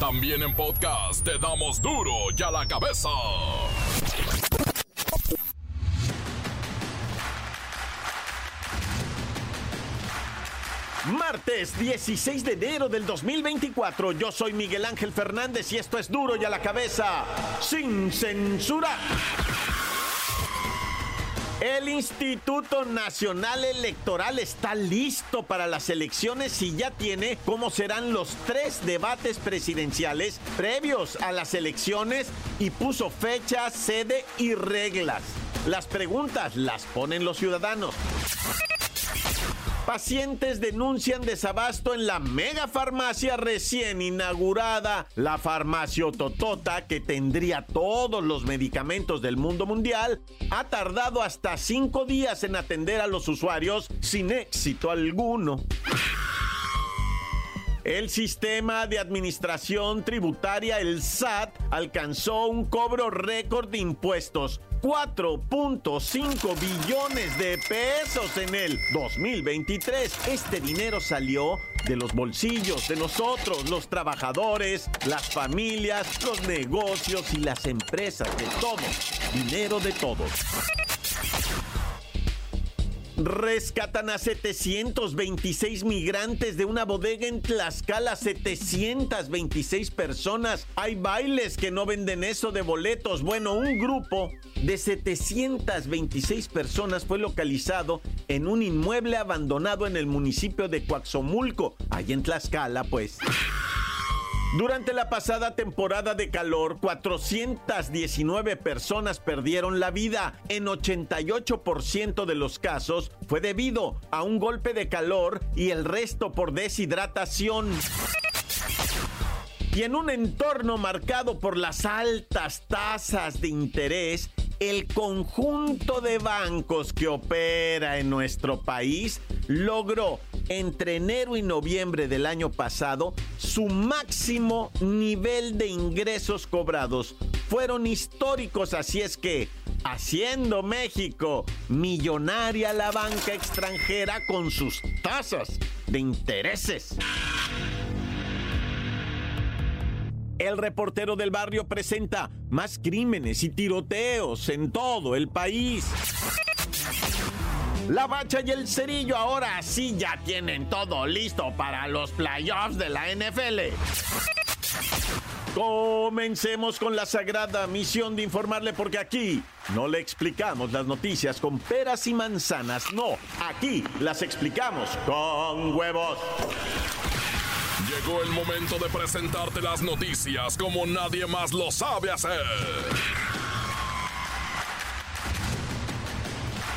También en podcast te damos duro y a la cabeza. Martes 16 de enero del 2024. Yo soy Miguel Ángel Fernández y esto es duro y a la cabeza. Sin censura. El Instituto Nacional Electoral está listo para las elecciones y ya tiene cómo serán los tres debates presidenciales previos a las elecciones y puso fecha, sede y reglas. Las preguntas las ponen los ciudadanos. Pacientes denuncian desabasto en la mega farmacia recién inaugurada. La farmacia Totota, que tendría todos los medicamentos del mundo mundial, ha tardado hasta cinco días en atender a los usuarios sin éxito alguno. El sistema de administración tributaria, el SAT, alcanzó un cobro récord de impuestos. 4.5 billones de pesos en el 2023. Este dinero salió de los bolsillos de nosotros, los trabajadores, las familias, los negocios y las empresas, de todos. Dinero de todos. Rescatan a 726 migrantes de una bodega en Tlaxcala, 726 personas. Hay bailes que no venden eso de boletos. Bueno, un grupo de 726 personas fue localizado en un inmueble abandonado en el municipio de Coaxomulco, ahí en Tlaxcala, pues. Durante la pasada temporada de calor, 419 personas perdieron la vida. En 88% de los casos fue debido a un golpe de calor y el resto por deshidratación. Y en un entorno marcado por las altas tasas de interés, el conjunto de bancos que opera en nuestro país logró entre enero y noviembre del año pasado su máximo nivel de ingresos cobrados. Fueron históricos, así es que haciendo México millonaria la banca extranjera con sus tasas de intereses. El reportero del barrio presenta más crímenes y tiroteos en todo el país. La bacha y el cerillo ahora sí ya tienen todo listo para los playoffs de la NFL. Comencemos con la sagrada misión de informarle porque aquí no le explicamos las noticias con peras y manzanas, no, aquí las explicamos con huevos. Llegó el momento de presentarte las noticias como nadie más lo sabe hacer.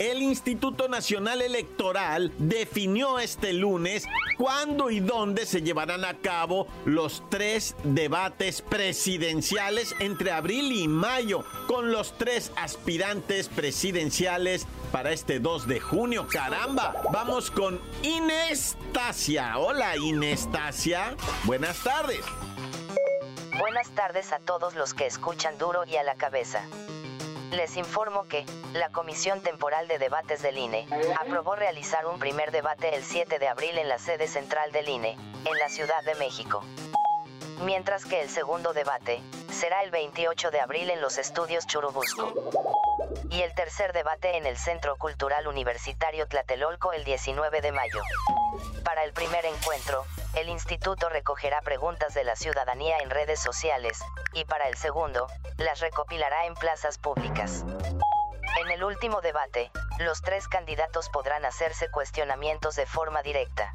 El Instituto Nacional Electoral definió este lunes cuándo y dónde se llevarán a cabo los tres debates presidenciales entre abril y mayo, con los tres aspirantes presidenciales para este 2 de junio. Caramba, vamos con Inestasia. Hola Inestasia, buenas tardes. Buenas tardes a todos los que escuchan duro y a la cabeza. Les informo que, la Comisión Temporal de Debates del INE, aprobó realizar un primer debate el 7 de abril en la sede central del INE, en la Ciudad de México. Mientras que el segundo debate, será el 28 de abril en los estudios Churubusco. Y el tercer debate en el Centro Cultural Universitario Tlatelolco el 19 de mayo. Para el primer encuentro, el instituto recogerá preguntas de la ciudadanía en redes sociales, y para el segundo, las recopilará en plazas públicas. En el último debate, los tres candidatos podrán hacerse cuestionamientos de forma directa.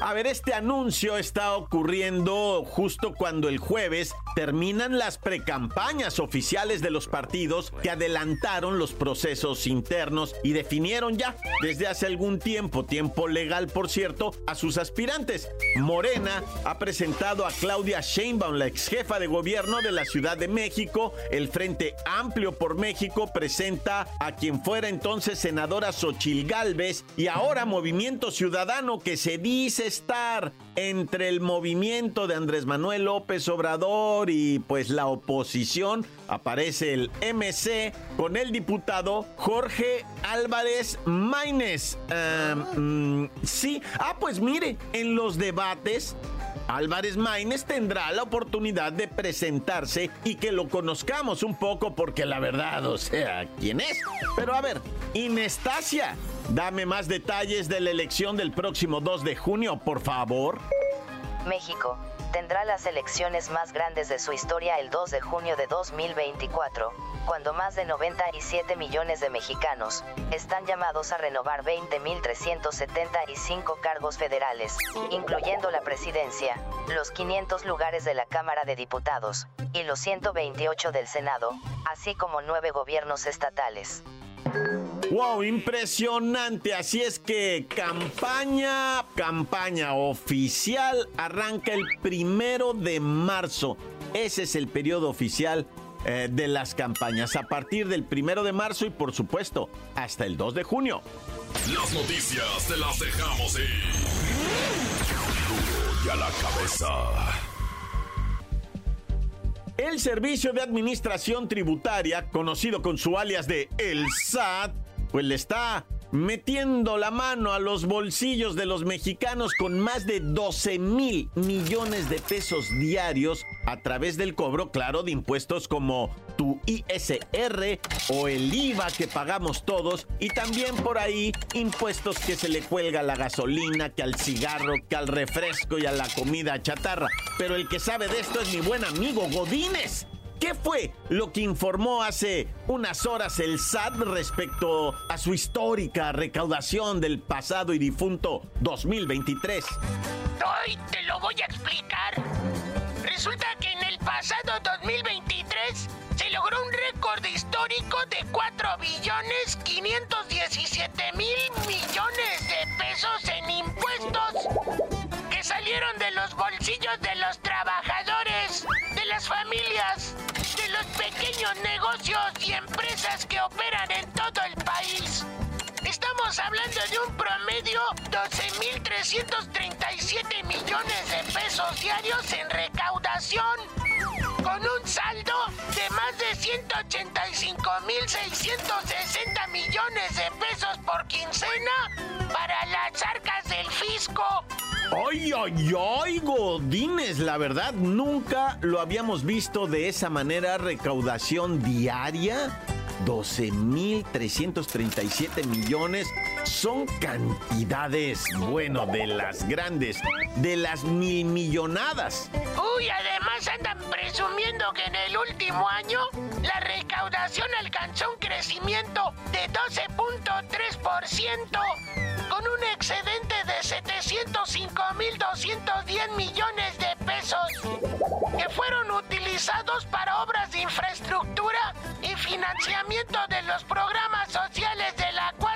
A ver, este anuncio está ocurriendo justo cuando el jueves terminan las precampañas oficiales de los partidos que adelantaron los procesos internos y definieron ya desde hace algún tiempo, tiempo legal por cierto, a sus aspirantes. Morena ha presentado a Claudia Sheinbaum, la ex jefa de gobierno de la Ciudad de México. El Frente Amplio por México presenta a quien fuera entonces senadora Xochil Gálvez y ahora Movimiento Ciudadano que se dice estar entre el movimiento de Andrés Manuel López Obrador y pues la oposición, aparece el MC con el diputado Jorge Álvarez Maínez. Em, mm, sí, ah, pues mire, en los debates Álvarez Maínez tendrá la oportunidad de presentarse y que lo conozcamos un poco porque la verdad, o sea, ¿quién es? Pero a ver, Inestasia, dame más detalles de la elección del próximo 2 de junio, por favor. México tendrá las elecciones más grandes de su historia el 2 de junio de 2024, cuando más de 97 millones de mexicanos están llamados a renovar 20.375 cargos federales, incluyendo la presidencia, los 500 lugares de la Cámara de Diputados y los 128 del Senado, así como nueve gobiernos estatales. Wow, impresionante. Así es que campaña, campaña oficial arranca el primero de marzo. Ese es el periodo oficial eh, de las campañas. A partir del primero de marzo y por supuesto hasta el 2 de junio. Las noticias te las dejamos ir. y a la cabeza. El Servicio de Administración Tributaria, conocido con su alias de El SAT, pues le está metiendo la mano a los bolsillos de los mexicanos con más de 12 mil millones de pesos diarios a través del cobro, claro, de impuestos como tu ISR o el IVA que pagamos todos y también por ahí impuestos que se le cuelga a la gasolina, que al cigarro, que al refresco y a la comida chatarra. Pero el que sabe de esto es mi buen amigo Godínez. ¿Qué fue lo que informó hace unas horas el SAT respecto a su histórica recaudación del pasado y difunto 2023? Hoy te lo voy a explicar. Resulta que en el pasado 2023 se logró un récord histórico de 4 billones 517 mil millones de pesos en impuestos salieron de los bolsillos de los trabajadores, de las familias, de los pequeños negocios y empresas que operan en todo el país. Estamos hablando de un promedio 12.337 millones de pesos diarios en recaudación, con un saldo de más de 185.660 millones de pesos por quincena para las arcas del fisco. ¡Ay, ay, ay, Godines! La verdad, nunca lo habíamos visto de esa manera, recaudación diaria. 12.337 millones son cantidades, bueno, de las grandes, de las mil millonadas. Uy, además andan presumiendo que en el último año la recaudación alcanzó un crecimiento de 12.3% con un excedente de 705.210 millones de pesos que fueron utilizados para obras de infraestructura y financiamiento de los programas sociales de la 4T.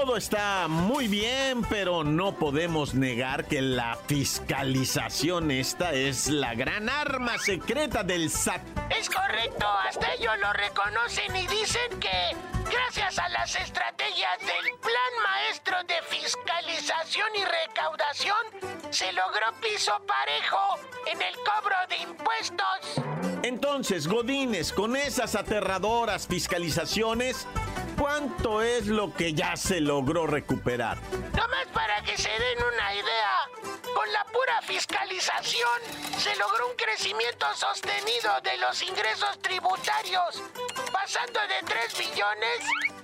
Todo está muy bien, pero no podemos negar que la fiscalización esta es la gran arma secreta del SAT. Es correcto, hasta ellos lo reconocen y dicen que gracias a las estrategias del Plan Maestro de Fiscalización y Recaudación, se logró piso parejo en el cobro de impuestos. Entonces, Godines, con esas aterradoras fiscalizaciones, ¿cuánto es lo que ya se logró recuperar? Nomás para que se den una idea, con la pura fiscalización se logró un crecimiento sostenido de los ingresos tributarios, pasando de 3 billones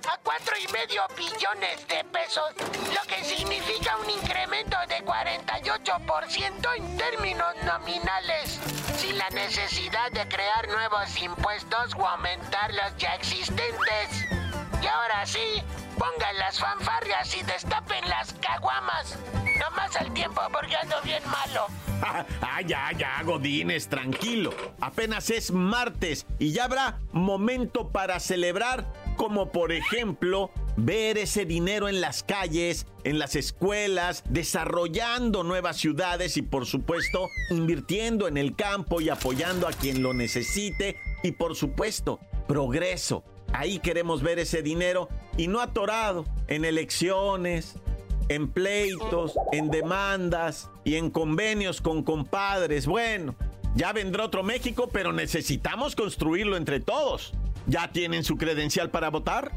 a 4,5 billones de pesos, lo que significa un incremento de 48% en términos nominales, sin la necesidad de crear nuevos impuestos o aumentar los ya existentes. Y ahora sí, pongan las fanfarrias y destapen las caguamas. No más al tiempo porque ando bien malo. ah, ya, ya, Godines, tranquilo. Apenas es martes y ya habrá momento para celebrar, como por ejemplo ver ese dinero en las calles, en las escuelas, desarrollando nuevas ciudades y por supuesto invirtiendo en el campo y apoyando a quien lo necesite y por supuesto progreso. Ahí queremos ver ese dinero y no atorado en elecciones, en pleitos, en demandas y en convenios con compadres. Bueno, ya vendrá otro México, pero necesitamos construirlo entre todos. ¿Ya tienen su credencial para votar?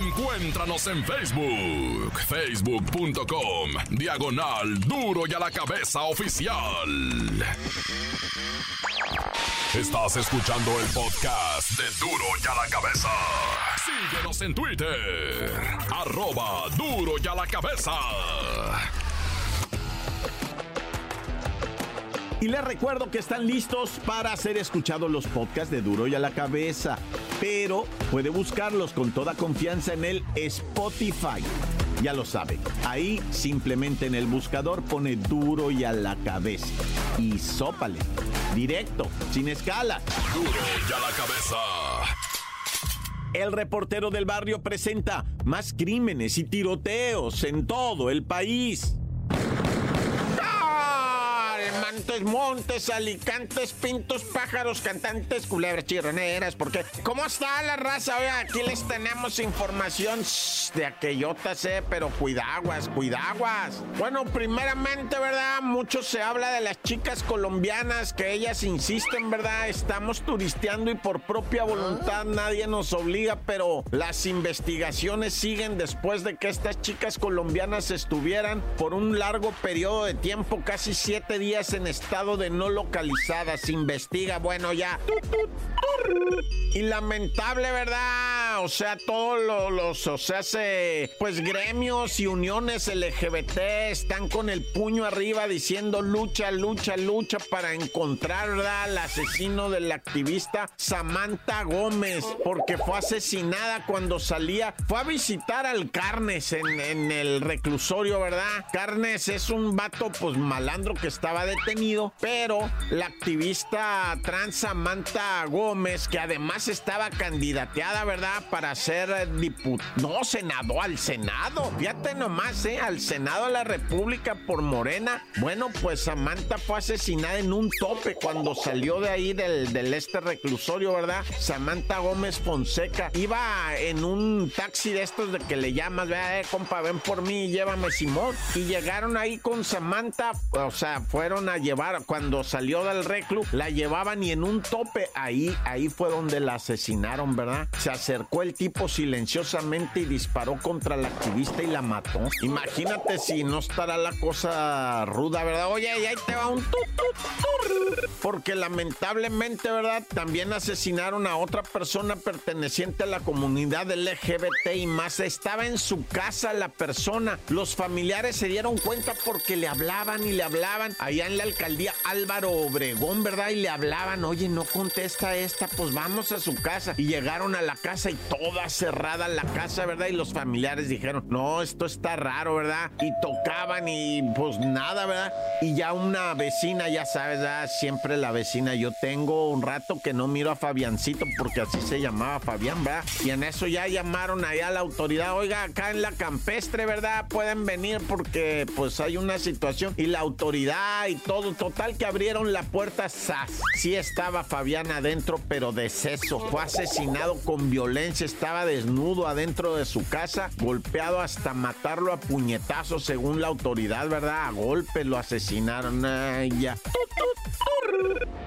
Encuéntranos en Facebook, facebook.com, diagonal duro y a la cabeza oficial. Estás escuchando el podcast de duro y a la cabeza. Síguenos en Twitter, arroba duro y a la cabeza. Y les recuerdo que están listos para ser escuchados los podcasts de Duro y a la Cabeza, pero puede buscarlos con toda confianza en el Spotify. Ya lo sabe, ahí simplemente en el buscador pone Duro y a la Cabeza y sópale, directo, sin escala. Duro y a la cabeza. El reportero del barrio presenta más crímenes y tiroteos en todo el país. Montes, montes, alicantes, pintos, pájaros, cantantes, culebras, chirroneras, porque ¿cómo está la raza? Oiga, aquí les tenemos información shh, de aquellotas, eh, pero cuidaguas, cuidaguas. Bueno, primeramente, ¿verdad? Mucho se habla de las chicas colombianas que ellas insisten, ¿verdad? Estamos turisteando y por propia voluntad nadie nos obliga, pero las investigaciones siguen después de que estas chicas colombianas estuvieran por un largo periodo de tiempo, casi siete días en estado de no localizada. Se investiga, bueno, ya. Y lamentable, ¿verdad? O sea, todos los, los, o sea, se, pues gremios y uniones LGBT están con el puño arriba diciendo lucha, lucha, lucha para encontrar, ¿verdad? Al asesino del activista Samantha Gómez, porque fue asesinada cuando salía, fue a visitar al Carnes en, en el reclusorio, ¿verdad? Carnes es un vato, pues malandro que estaba detenido, pero la activista trans Samantha Gómez, que además estaba candidateada, ¿verdad? Para ser diputado, no, senador, al Senado. Fíjate nomás, ¿eh? Al Senado de la República por Morena. Bueno, pues Samantha fue asesinada en un tope cuando salió de ahí del, del este reclusorio, ¿verdad? Samantha Gómez Fonseca iba en un taxi de estos de que le llamas, vea, eh, compa, ven por mí, llévame Simón. Y llegaron ahí con Samantha, o sea, fueron a llevar, cuando salió del reclu, la llevaban y en un tope, ahí, ahí fue donde la asesinaron, ¿verdad? Se acercó el tipo silenciosamente y disparó contra la activista y la mató. Imagínate si no estará la cosa ruda, ¿verdad? Oye, y ahí te va un tut, tut, tur. Porque lamentablemente, ¿verdad? También asesinaron a otra persona perteneciente a la comunidad LGBT y más. Estaba en su casa la persona. Los familiares se dieron cuenta porque le hablaban y le hablaban allá en la alcaldía Álvaro Obregón, ¿verdad? Y le hablaban, oye, no contesta esta, pues vamos a su casa. Y llegaron a la casa y toda cerrada la casa, ¿verdad? Y los familiares dijeron, no, esto está raro, ¿verdad? Y tocaban y pues nada, ¿verdad? Y ya una vecina, ya sabes, ¿verdad? siempre la vecina, yo tengo un rato que no miro a Fabiancito porque así se llamaba Fabián, ¿verdad? Y en eso ya llamaron allá a la autoridad, oiga, acá en la campestre, ¿verdad? Pueden venir porque pues hay una situación y la autoridad y todo, total que abrieron la puerta, ¡zas! Sí estaba Fabián adentro, pero deceso, fue asesinado con violencia, estaba desnudo adentro de su casa, golpeado hasta matarlo a puñetazos según la autoridad, ¿verdad? A golpe lo asesinaron, ay.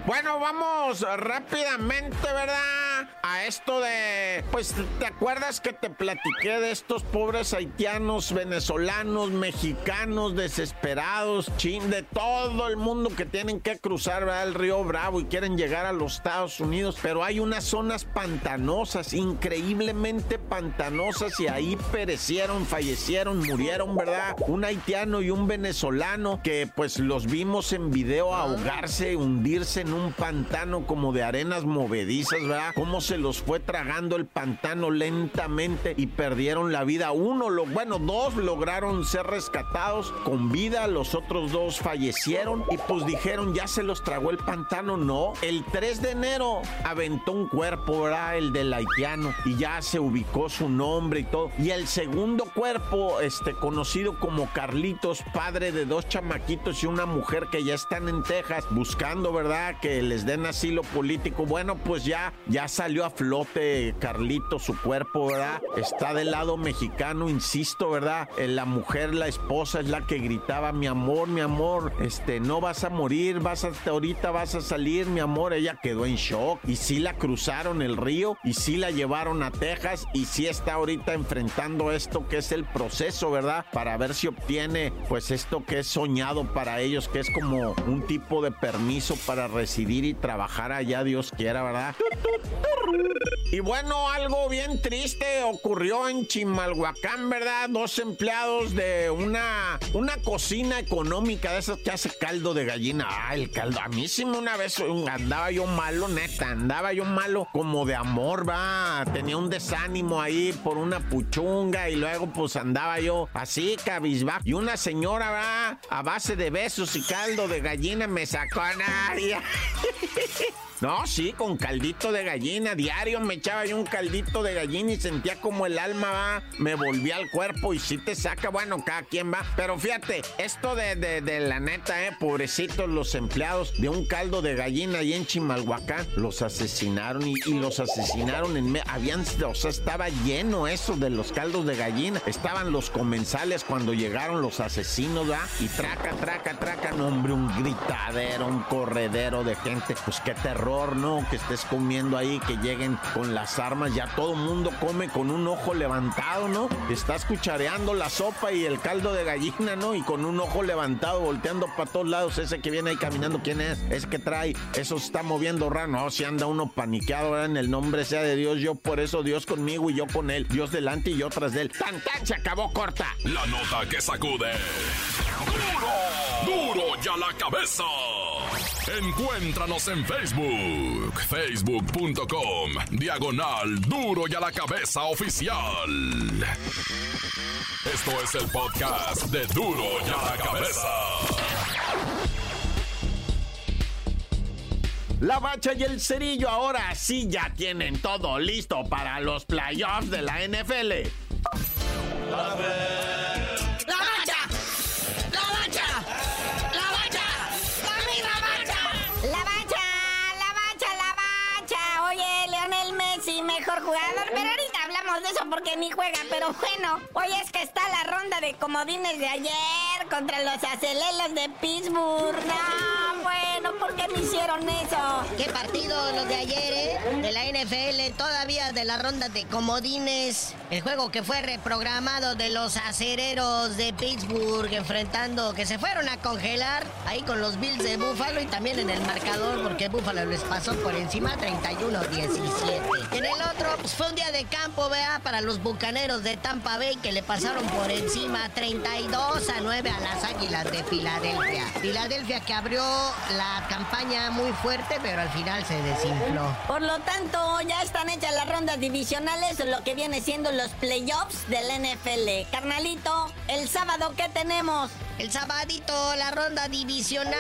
Bueno, vamos rápidamente, ¿verdad? A esto de, pues, ¿te acuerdas que te platiqué de estos pobres haitianos, venezolanos, mexicanos, desesperados, chin, de todo el mundo que tienen que cruzar el río Bravo y quieren llegar a los Estados Unidos? Pero hay unas zonas pantanosas, increíblemente pantanosas, y ahí perecieron, fallecieron, murieron, ¿verdad? Un haitiano y un venezolano que, pues, los vimos en video ahogarse, hundirse en un pantano como de arenas movedizas, ¿verdad? Cómo se los fue tragando el pantano lentamente y perdieron la vida. Uno, bueno, dos lograron ser rescatados con vida, los otros dos fallecieron y pues dijeron, ya se los tragó el pantano. No, el 3 de enero aventó un cuerpo, ¿verdad? El del haitiano y ya se ubicó su nombre y todo. Y el segundo cuerpo, este, conocido como Carlitos, padre de dos chamaquitos y una mujer que ya están en Texas buscando, ¿verdad? Que les den asilo político. Bueno, pues ya, ya salió a flote, Carlito, su cuerpo, ¿verdad? Está del lado mexicano, insisto, ¿verdad? Eh, la mujer, la esposa es la que gritaba, mi amor, mi amor, este, no vas a morir, vas a, ahorita vas a salir, mi amor. Ella quedó en shock y sí la cruzaron el río y sí la llevaron a Texas y sí está ahorita enfrentando esto que es el proceso, ¿verdad? Para ver si obtiene pues esto que es soñado para ellos, que es como un tipo de permiso para residir y trabajar allá, Dios quiera, ¿verdad? Y bueno, algo bien triste ocurrió en Chimalhuacán, ¿verdad? Dos empleados de una, una cocina económica de esas que hace caldo de gallina. Ah, el caldo. A mí sí una vez andaba yo malo, neta, andaba yo malo como de amor, va. Tenía un desánimo ahí por una puchunga y luego pues andaba yo así, cabizbajo. Y una señora, va, a base de besos y caldo de gallina me sacó a nadie. No, sí, con caldito de gallina. Diario me echaba yo un caldito de gallina y sentía como el alma va, me volvía al cuerpo y sí te saca, bueno, cada quien va. Pero fíjate, esto de, de, la neta, eh, pobrecitos los empleados de un caldo de gallina ahí en Chimalhuacán, los asesinaron y, los asesinaron en... Habían, o sea, estaba lleno eso de los caldos de gallina. Estaban los comensales cuando llegaron los asesinos, ¿va? Y traca, traca, traca, no, hombre, un gritadero, un corredero de gente. Pues qué terror ¿no? Que estés comiendo ahí, que lleguen con las armas, ya todo mundo come con un ojo levantado, ¿no? Estás cuchareando la sopa y el caldo de gallina, ¿no? Y con un ojo levantado, volteando para todos lados, ese que viene ahí caminando, ¿quién es? Ese que trae, eso se está moviendo raro, no, si anda uno paniqueado, ¿verdad? En el nombre sea de Dios, yo por eso, Dios conmigo y yo con él, Dios delante y yo tras de él. ¡Tan, tan! Se acabó corta. La nota que sacude. ¡Duro! ¡Duro ya la cabeza! Encuéntranos en Facebook, facebook.com, diagonal duro y a la cabeza oficial. Esto es el podcast de duro y a la cabeza. La bacha y el cerillo ahora sí ya tienen todo listo para los playoffs de la NFL. De eso porque ni juega, pero bueno, hoy es que está la ronda de comodines de ayer contra los acelelos de Pittsburgh. No, bueno, ¿por qué me hicieron eso? ¿Qué partido los de ayer, eh? De la NFL, todavía de la ronda de comodines. El juego que fue reprogramado de los acereros de Pittsburgh enfrentando, que se fueron a congelar ahí con los Bills de Buffalo y también en el marcador porque Buffalo les pasó por encima 31-17. En el otro, pues fue un día de campo, vea para los bucaneros de Tampa Bay que le pasaron por encima 32 a 9 a las Águilas de Filadelfia. Filadelfia que abrió la campaña muy fuerte, pero al final se desinfló. Por lo tanto, ya están hechas las rondas divisionales, lo que viene siendo los playoffs del NFL. Carnalito, el sábado, ¿qué tenemos? El sabadito, la ronda divisional,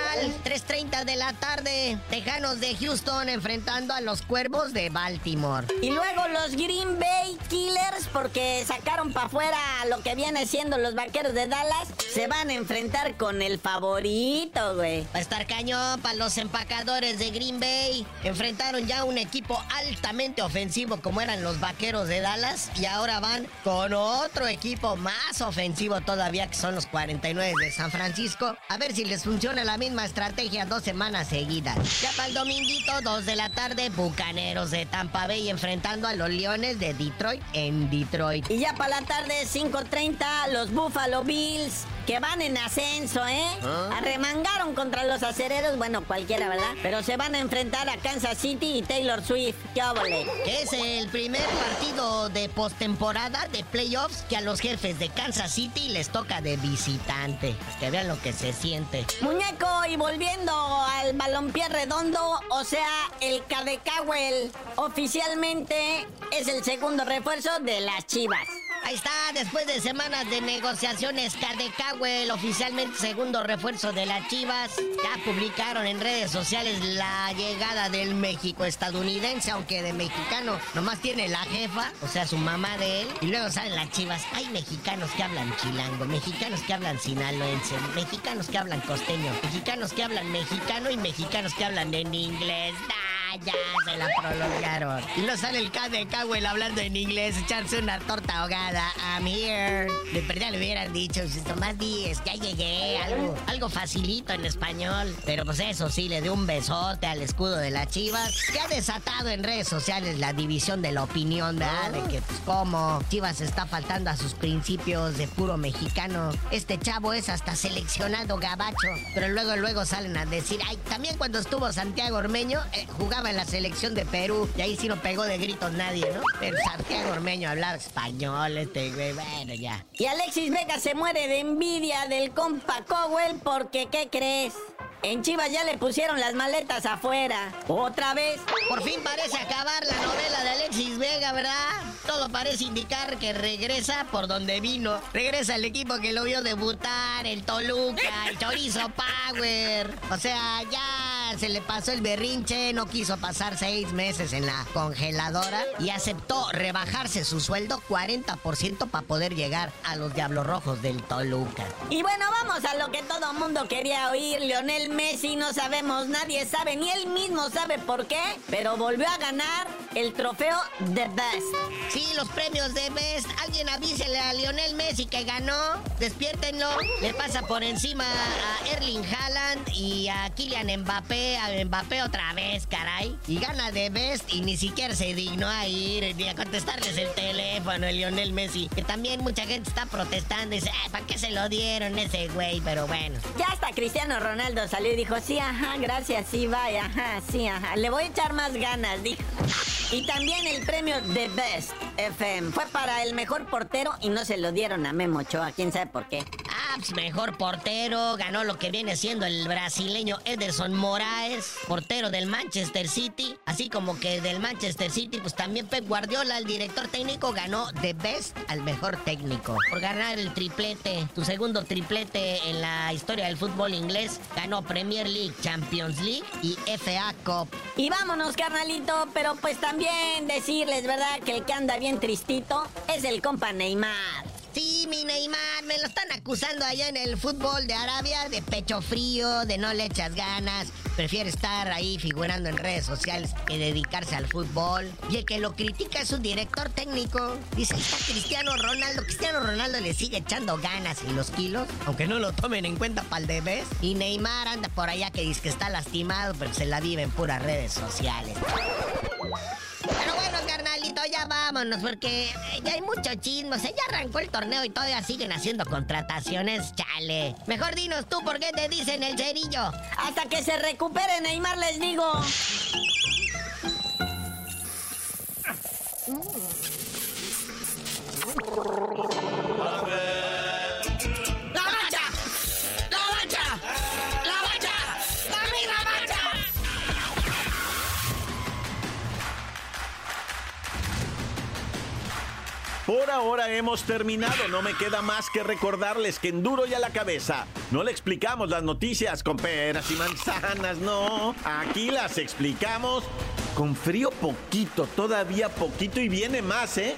3.30 de la tarde. Tejanos de Houston enfrentando a los Cuervos de Baltimore. Y luego los Green Bay Killers, porque sacaron para afuera lo que viene siendo los Vaqueros de Dallas, se van a enfrentar con el favorito, güey. Va a estar cañón para los empacadores de Green Bay. Enfrentaron ya un equipo altamente ofensivo como eran los Vaqueros de Dallas y ahora van con otro equipo más ofensivo todavía que son los 49 de San Francisco. A ver si les funciona la misma estrategia dos semanas seguidas. Ya para el dominguito, 2 de la tarde, Bucaneros de Tampa Bay enfrentando a los Leones de Detroit en Detroit. Y ya para la tarde, 5.30, los Buffalo Bills que van en ascenso, ¿eh? ¿Ah? Arremangaron contra los acereros, bueno, cualquiera, ¿verdad? Pero se van a enfrentar a Kansas City y Taylor Swift. ¡Qué óvole! Que es el primer partido de postemporada de playoffs que a los jefes de Kansas City les toca de visitante. Que vean lo que se siente. Muñeco, y volviendo al balompié redondo, o sea, el Cadecawel oficialmente es el segundo refuerzo de las Chivas. Ahí está, después de semanas de negociaciones, Cardecawel, oficialmente segundo refuerzo de las Chivas, ya publicaron en redes sociales la llegada del México estadounidense, aunque de mexicano nomás tiene la jefa, o sea, su mamá de él, y luego salen las Chivas. Hay mexicanos que hablan chilango, mexicanos que hablan sinaloense, mexicanos que hablan costeño, mexicanos que hablan mexicano y mexicanos que hablan en inglés. ¡Ah! Ya, se la prolongaron. Y no sale el K de Cowell hablando en inglés, echarse una torta ahogada. I'm here. De verdad le hubieran dicho, Tomás Díez, ya llegué, algo, algo facilito en español. Pero pues eso sí, le dio un besote al escudo de las Chivas, que ha desatado en redes sociales la división de la opinión, ¿verdad? De que, pues, como Chivas está faltando a sus principios de puro mexicano. Este chavo es hasta seleccionado gabacho. Pero luego, luego salen a decir, ay, también cuando estuvo Santiago Ormeño, eh, jugaba en la selección de Perú. Y ahí sí no pegó de gritos nadie, ¿no? Pero Santiago Ormeño hablaba español, este güey, bueno, ya. Y Alexis Vega se muere de envidia del compa Cowell porque, ¿qué crees? En Chivas ya le pusieron las maletas afuera. ¿Otra vez? Por fin parece acabar la novela de Alexis Vega, ¿verdad? Todo parece indicar que regresa por donde vino. Regresa el equipo que lo vio debutar, el Toluca, el Chorizo Power. O sea, ya se le pasó el berrinche, no quiso pasar seis meses en la congeladora y aceptó rebajarse su sueldo 40% para poder llegar a los Diablos Rojos del Toluca. Y bueno, vamos a lo que todo mundo quería oír, Leonel Messi no sabemos, nadie sabe, ni él mismo sabe por qué, pero volvió a ganar el trofeo The Best. Sí, los premios The Best. Alguien avísele a Lionel Messi que ganó. Despiértenlo. Le pasa por encima a Erling Haaland y a Kylian Mbappé. A Mbappé otra vez, caray. Y gana The Best y ni siquiera se dignó a ir ni a contestarles el teléfono, el Lionel Messi. Que también mucha gente está protestando y dice, ¿para qué se lo dieron ese güey? Pero bueno. Ya hasta Cristiano Ronaldo salió y dijo, sí, ajá, gracias, sí, vaya, ajá, sí, ajá. Le voy a echar más ganas, dijo. Y también el premio The Best FM fue para el mejor portero y no se lo dieron a Memo Ochoa, quién sabe por qué. Ah, pues mejor portero, ganó lo que viene siendo el brasileño Ederson Moraes, portero del Manchester City, así como que del Manchester City, pues también Pep Guardiola, el director técnico, ganó The Best al mejor técnico por ganar el triplete, tu segundo triplete en la historia del fútbol inglés, ganó Premier League, Champions League y FA Cup. Y vámonos, carnalito, pero pues también decirles, ¿verdad? Que el que anda bien tristito es el compa Neymar. Sí, mi Neymar, me lo están acusando allá en el fútbol de Arabia de pecho frío, de no le echas ganas. Prefiere estar ahí figurando en redes sociales que dedicarse al fútbol. Y el que lo critica es un director técnico. Dice, está Cristiano Ronaldo. Cristiano Ronaldo le sigue echando ganas y los kilos, aunque no lo tomen en cuenta para el de Y Neymar anda por allá que dice que está lastimado, pero se la vive en puras redes sociales porque ya hay mucho chisme. O sea, ya arrancó el torneo y todavía siguen haciendo contrataciones, chale. Mejor dinos tú por qué te dicen el cerillo. Hasta que se recupere Neymar, les digo. Por ahora hemos terminado. No me queda más que recordarles que en duro y a la cabeza no le explicamos las noticias con peras y manzanas, no. Aquí las explicamos con frío poquito, todavía poquito y viene más, ¿eh?